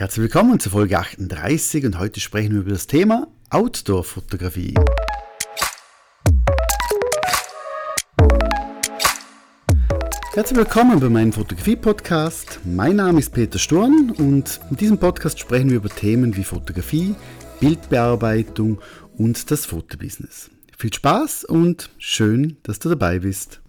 Herzlich willkommen zur Folge 38 und heute sprechen wir über das Thema Outdoor-Fotografie. Herzlich willkommen bei meinem Fotografie-Podcast. Mein Name ist Peter Sturm und in diesem Podcast sprechen wir über Themen wie Fotografie, Bildbearbeitung und das Fotobusiness. Viel Spaß und schön, dass du dabei bist.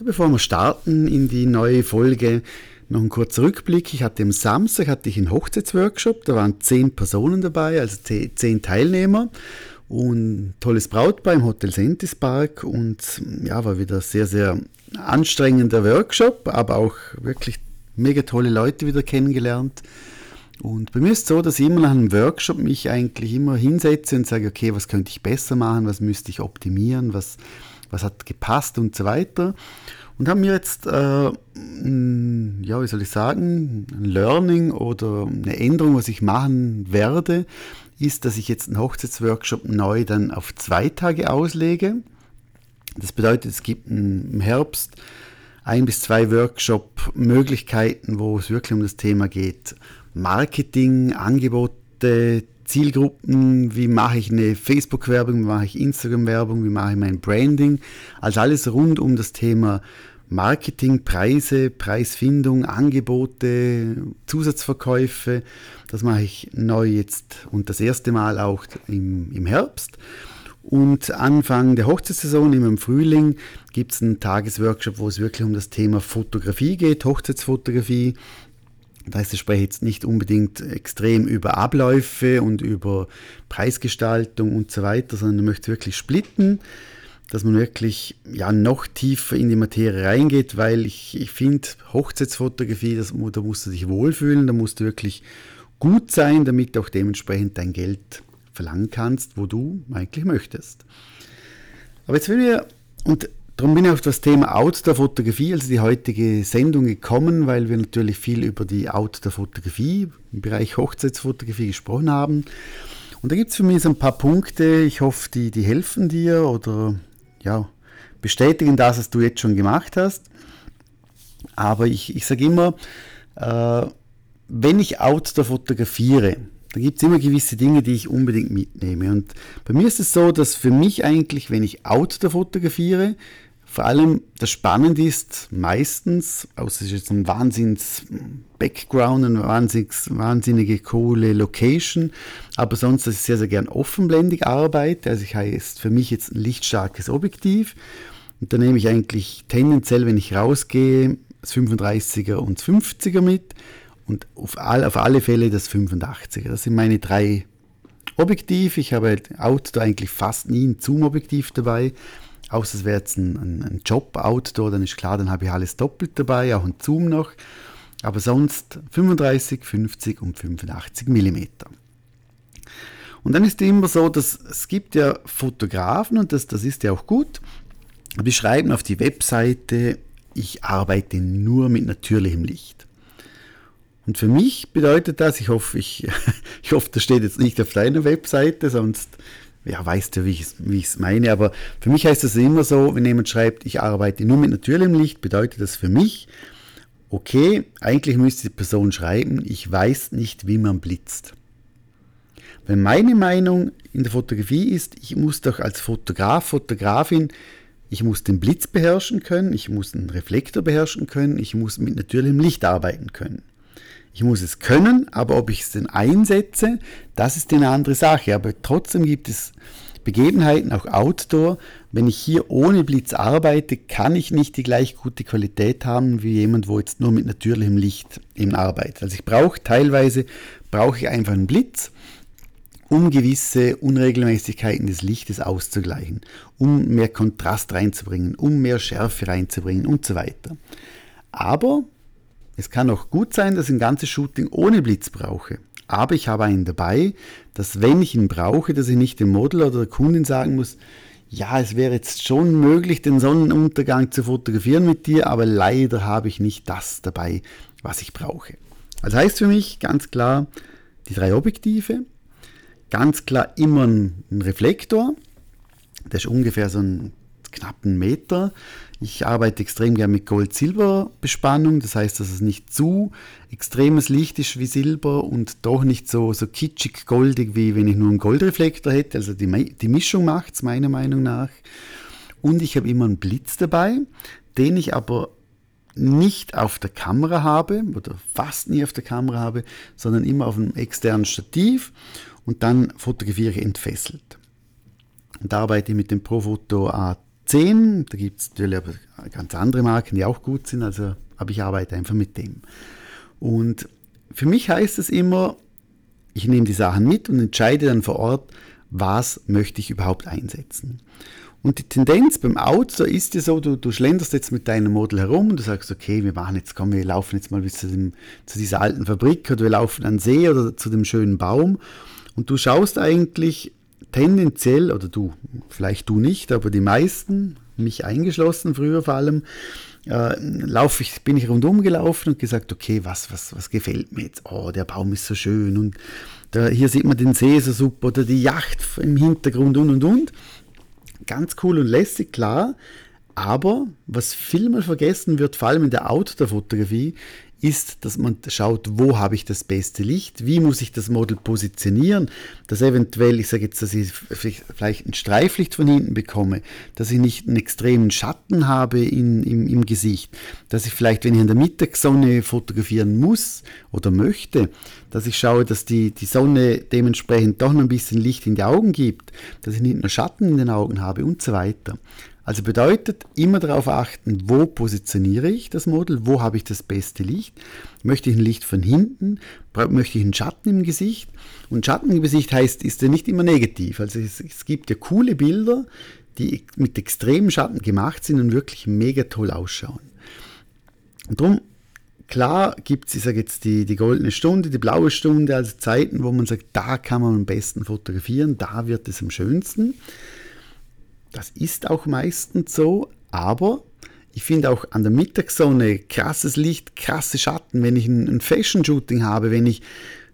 Bevor wir starten in die neue Folge, noch ein kurzer Rückblick. Ich hatte am Samstag hatte ich einen Hochzeitsworkshop, da waren zehn Personen dabei, also zehn Teilnehmer und tolles Brautpaar im Hotel Sentis Park und ja, war wieder sehr, sehr anstrengender Workshop, aber auch wirklich mega tolle Leute wieder kennengelernt. Und bei mir ist es so, dass ich immer nach einem Workshop mich eigentlich immer hinsetze und sage, okay, was könnte ich besser machen, was müsste ich optimieren, was, was hat gepasst und so weiter. Und haben jetzt, äh, ja, wie soll ich sagen, ein Learning oder eine Änderung, was ich machen werde, ist, dass ich jetzt einen Hochzeitsworkshop neu dann auf zwei Tage auslege. Das bedeutet, es gibt im Herbst ein bis zwei Workshop-Möglichkeiten, wo es wirklich um das Thema geht. Marketing, Angebote, Zielgruppen, wie mache ich eine Facebook-Werbung, wie mache ich Instagram-Werbung, wie mache ich mein Branding. Also alles rund um das Thema Marketing, Preise, Preisfindung, Angebote, Zusatzverkäufe. Das mache ich neu jetzt und das erste Mal auch im, im Herbst. Und Anfang der Hochzeitssaison, im Frühling, gibt es einen Tagesworkshop, wo es wirklich um das Thema Fotografie geht, Hochzeitsfotografie. Das heißt, ich spreche jetzt nicht unbedingt extrem über Abläufe und über Preisgestaltung und so weiter, sondern ich möchte wirklich splitten, dass man wirklich ja, noch tiefer in die Materie reingeht, weil ich, ich finde, Hochzeitsfotografie, das, da musst du dich wohlfühlen, da musst du wirklich gut sein, damit auch dementsprechend dein Geld verlangen kannst, wo du eigentlich möchtest. Aber jetzt will wir, und Darum bin ich auf das Thema Outdoor-Fotografie, also die heutige Sendung gekommen, weil wir natürlich viel über die Outdoor-Fotografie im Bereich Hochzeitsfotografie gesprochen haben. Und da gibt es für mich so ein paar Punkte, ich hoffe, die, die helfen dir oder ja, bestätigen das, was du jetzt schon gemacht hast. Aber ich, ich sage immer, äh, wenn ich Outdoor fotografiere, da gibt es immer gewisse Dinge, die ich unbedingt mitnehme. Und bei mir ist es so, dass für mich eigentlich, wenn ich Outdoor fotografiere, vor allem das Spannende ist meistens, außer es ist jetzt ein Wahnsinns-Background, eine wahnsinns, wahnsinnige coole Location, aber sonst, dass ich sehr, sehr gern offenblendig arbeite. Also ich heißt für mich jetzt ein lichtstarkes Objektiv. Und da nehme ich eigentlich tendenziell, wenn ich rausgehe, das 35er und das 50er mit und auf, all, auf alle Fälle das 85er. Das sind meine drei Objektive. Ich habe Outdoor eigentlich fast nie ein Zoom-Objektiv dabei. Außer es wäre jetzt ein, ein, ein Job Outdoor, dann ist klar, dann habe ich alles doppelt dabei, auch ein Zoom noch. Aber sonst 35, 50 und 85 mm. Und dann ist es immer so, dass es gibt ja Fotografen und das, das ist ja auch gut, die schreiben auf die Webseite, ich arbeite nur mit natürlichem Licht. Und für mich bedeutet das, ich hoffe, ich, ich hoffe, das steht jetzt nicht auf deiner Webseite, sonst ja, weißt du, wie ich es meine, aber für mich heißt es immer so, wenn jemand schreibt, ich arbeite nur mit natürlichem Licht, bedeutet das für mich, okay, eigentlich müsste die Person schreiben, ich weiß nicht, wie man blitzt. Weil meine Meinung in der Fotografie ist, ich muss doch als Fotograf, Fotografin, ich muss den Blitz beherrschen können, ich muss den Reflektor beherrschen können, ich muss mit natürlichem Licht arbeiten können. Ich muss es können, aber ob ich es denn einsetze, das ist eine andere Sache. Aber trotzdem gibt es Begebenheiten, auch Outdoor. Wenn ich hier ohne Blitz arbeite, kann ich nicht die gleich gute Qualität haben wie jemand, wo jetzt nur mit natürlichem Licht eben arbeitet. Also ich brauche teilweise brauche ich einfach einen Blitz, um gewisse Unregelmäßigkeiten des Lichtes auszugleichen, um mehr Kontrast reinzubringen, um mehr Schärfe reinzubringen und so weiter. Aber es kann auch gut sein, dass ich ein ganzes Shooting ohne Blitz brauche. Aber ich habe einen dabei, dass wenn ich ihn brauche, dass ich nicht dem Model oder der Kundin sagen muss, ja, es wäre jetzt schon möglich, den Sonnenuntergang zu fotografieren mit dir, aber leider habe ich nicht das dabei, was ich brauche. Also heißt für mich ganz klar die drei Objektive, ganz klar immer ein Reflektor, der ist ungefähr so ein knapp einen Meter. Ich arbeite extrem gern mit Gold-Silber-Bespannung, das heißt, dass es nicht zu extremes Licht ist wie Silber und doch nicht so, so kitschig goldig, wie wenn ich nur einen Goldreflektor hätte. Also die, die Mischung macht es meiner Meinung nach. Und ich habe immer einen Blitz dabei, den ich aber nicht auf der Kamera habe oder fast nie auf der Kamera habe, sondern immer auf einem externen Stativ und dann fotografiere ich entfesselt. Und da arbeite ich mit dem Profoto A10, da gibt es natürlich aber ganz andere Marken, die auch gut sind, also, aber ich arbeite einfach mit dem. Und für mich heißt es immer, ich nehme die Sachen mit und entscheide dann vor Ort, was möchte ich überhaupt einsetzen. Und die Tendenz beim Auto ist ja so, du, du schlenderst jetzt mit deinem Model herum und du sagst, okay, wir machen jetzt, komm, wir laufen jetzt mal bis zu, dem, zu dieser alten Fabrik oder wir laufen an den See oder zu dem schönen Baum und du schaust eigentlich tendenziell, oder du, vielleicht du nicht, aber die meisten, mich eingeschlossen früher vor allem, äh, lauf ich, bin ich rundum gelaufen und gesagt, okay, was, was, was gefällt mir jetzt? Oh, der Baum ist so schön und da, hier sieht man den See so super oder die Yacht im Hintergrund und und und ganz cool und lässig, klar. Aber was vielmal vergessen wird, vor allem in der Outdoor-Fotografie, ist, dass man schaut, wo habe ich das beste Licht, wie muss ich das Model positionieren, dass eventuell, ich sage jetzt, dass ich vielleicht ein Streiflicht von hinten bekomme, dass ich nicht einen extremen Schatten habe in, im, im Gesicht, dass ich vielleicht, wenn ich in der Mittagssonne fotografieren muss oder möchte, dass ich schaue, dass die, die Sonne dementsprechend doch noch ein bisschen Licht in die Augen gibt, dass ich nicht nur Schatten in den Augen habe und so weiter. Also bedeutet immer darauf achten, wo positioniere ich das Model, wo habe ich das beste Licht. Möchte ich ein Licht von hinten, möchte ich einen Schatten im Gesicht. Und Schatten im Gesicht heißt, ist ja nicht immer negativ. Also es, es gibt ja coole Bilder, die mit extremen Schatten gemacht sind und wirklich mega toll ausschauen. Und darum, klar gibt es, ich sage jetzt, die, die goldene Stunde, die blaue Stunde, also Zeiten, wo man sagt, da kann man am besten fotografieren, da wird es am schönsten. Das ist auch meistens so, aber ich finde auch an der Mittagssonne krasses Licht, krasse Schatten. Wenn ich ein, Fashion-Shooting habe, wenn ich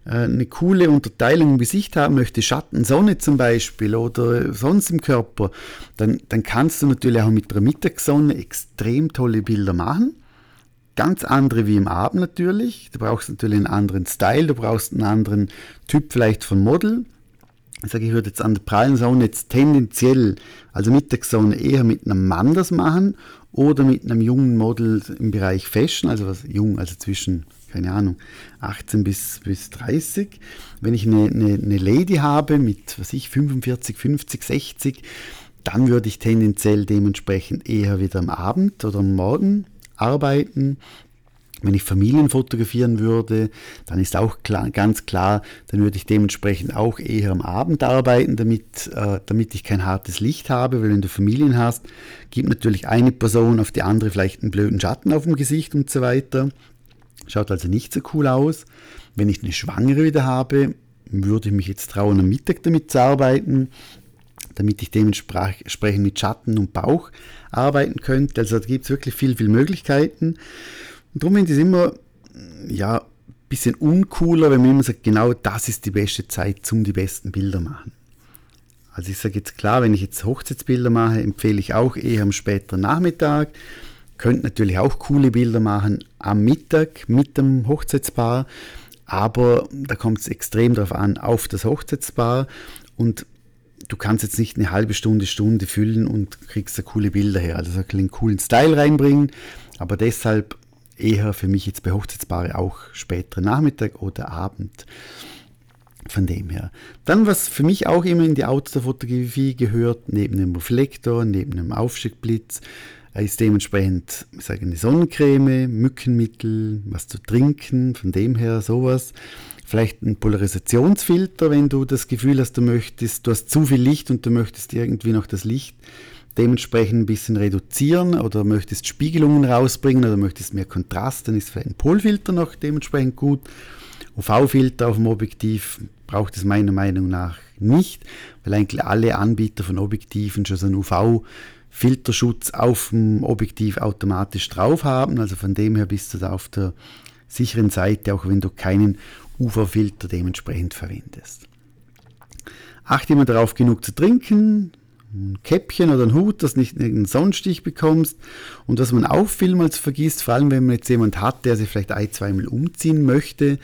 äh, eine coole Unterteilung im Gesicht haben möchte, Schatten, Sonne zum Beispiel oder sonst im Körper, dann, dann kannst du natürlich auch mit der Mittagssonne extrem tolle Bilder machen. Ganz andere wie im Abend natürlich. Du brauchst natürlich einen anderen Style, du brauchst einen anderen Typ vielleicht von Model sage, ich würde jetzt an der prallen Sonne jetzt tendenziell, also Mittagssonne, eher mit einem Mann das machen oder mit einem jungen Model im Bereich Fashion, also was jung, also zwischen, keine Ahnung, 18 bis, bis 30. Wenn ich eine, eine, eine Lady habe mit, was ich, 45, 50, 60, dann würde ich tendenziell dementsprechend eher wieder am Abend oder am Morgen arbeiten. Wenn ich Familien fotografieren würde, dann ist auch klar, ganz klar, dann würde ich dementsprechend auch eher am Abend arbeiten, damit, äh, damit ich kein hartes Licht habe, weil wenn du Familien hast, gibt natürlich eine Person auf die andere vielleicht einen blöden Schatten auf dem Gesicht und so weiter. Schaut also nicht so cool aus. Wenn ich eine Schwangere wieder habe, würde ich mich jetzt trauen, am Mittag damit zu arbeiten, damit ich dementsprechend mit Schatten und Bauch arbeiten könnte. Also da gibt es wirklich viel, viel Möglichkeiten. Und darum finde ich es immer, ja, ein bisschen uncooler, wenn man immer sagt, genau das ist die beste Zeit, zum die besten Bilder machen. Also ich sage jetzt klar, wenn ich jetzt Hochzeitsbilder mache, empfehle ich auch eher am späteren Nachmittag. Könnt natürlich auch coole Bilder machen am Mittag mit dem Hochzeitspaar, aber da kommt es extrem darauf an, auf das Hochzeitspaar und du kannst jetzt nicht eine halbe Stunde, Stunde füllen und kriegst da coole Bilder her. Also einen coolen Style reinbringen, aber deshalb eher für mich jetzt bei Hochzeitspaare auch später Nachmittag oder Abend. Von dem her. Dann, was für mich auch immer in die Outdoor-Fotografie gehört, neben dem Reflektor, neben dem Aufsteckblitz, ist dementsprechend ich sage, eine Sonnencreme, Mückenmittel, was zu trinken, von dem her sowas. Vielleicht ein Polarisationsfilter, wenn du das Gefühl hast, du möchtest, du hast zu viel Licht und du möchtest irgendwie noch das Licht dementsprechend ein bisschen reduzieren oder möchtest Spiegelungen rausbringen oder möchtest mehr Kontrast, dann ist vielleicht ein Polfilter noch dementsprechend gut. UV-Filter auf dem Objektiv braucht es meiner Meinung nach nicht, weil eigentlich alle Anbieter von Objektiven schon so einen UV-Filterschutz auf dem Objektiv automatisch drauf haben. Also von dem her bist du da auf der sicheren Seite, auch wenn du keinen UV-Filter dementsprechend verwendest. Achte immer darauf, genug zu trinken, ein Käppchen oder ein Hut, dass du nicht einen Sonnenstich bekommst. Und was man auch vielmals vergisst, vor allem wenn man jetzt jemand hat, der sich vielleicht ein, zweimal umziehen möchte,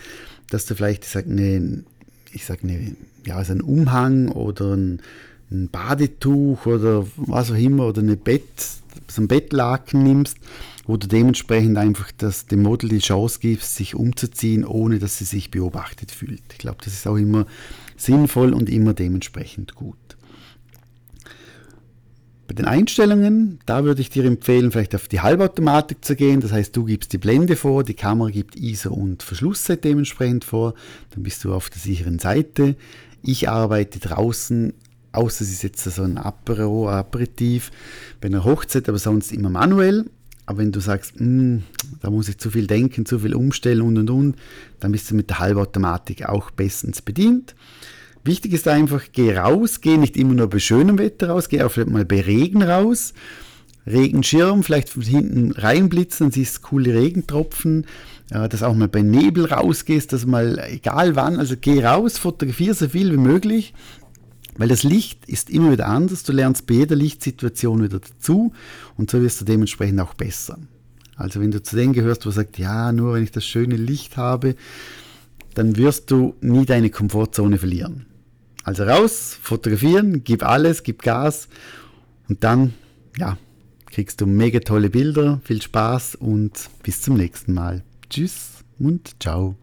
dass du vielleicht, ich sag, eine, ich sag, eine, ja, also ein Umhang oder ein, ein Badetuch oder was auch immer oder eine Bett, so ein Bettlaken nimmst, wo du dementsprechend einfach das, dem Model die Chance gibst, sich umzuziehen, ohne dass sie sich beobachtet fühlt. Ich glaube, das ist auch immer sinnvoll und immer dementsprechend gut. Bei den Einstellungen, da würde ich dir empfehlen, vielleicht auf die Halbautomatik zu gehen. Das heißt, du gibst die Blende vor, die Kamera gibt ISO und Verschlusszeit dementsprechend vor. Dann bist du auf der sicheren Seite. Ich arbeite draußen, außer es ist jetzt so ein Apero, Aperitif, bei einer Hochzeit, aber sonst immer manuell. Aber wenn du sagst, hm, da muss ich zu viel denken, zu viel umstellen und und und, dann bist du mit der Halbautomatik auch bestens bedient. Wichtig ist einfach, geh raus, geh nicht immer nur bei schönem Wetter raus, geh auch vielleicht mal bei Regen raus. Regenschirm, vielleicht von hinten reinblitzen, dann siehst du coole Regentropfen, dass auch mal bei Nebel rausgehst, dass mal, egal wann, also geh raus, fotografiere so viel wie möglich, weil das Licht ist immer wieder anders, du lernst bei jeder Lichtsituation wieder dazu und so wirst du dementsprechend auch besser. Also wenn du zu denen gehörst, wo sagt, ja, nur wenn ich das schöne Licht habe, dann wirst du nie deine Komfortzone verlieren. Also raus, fotografieren, gib alles, gib Gas und dann, ja, kriegst du mega tolle Bilder, viel Spaß und bis zum nächsten Mal. Tschüss und ciao.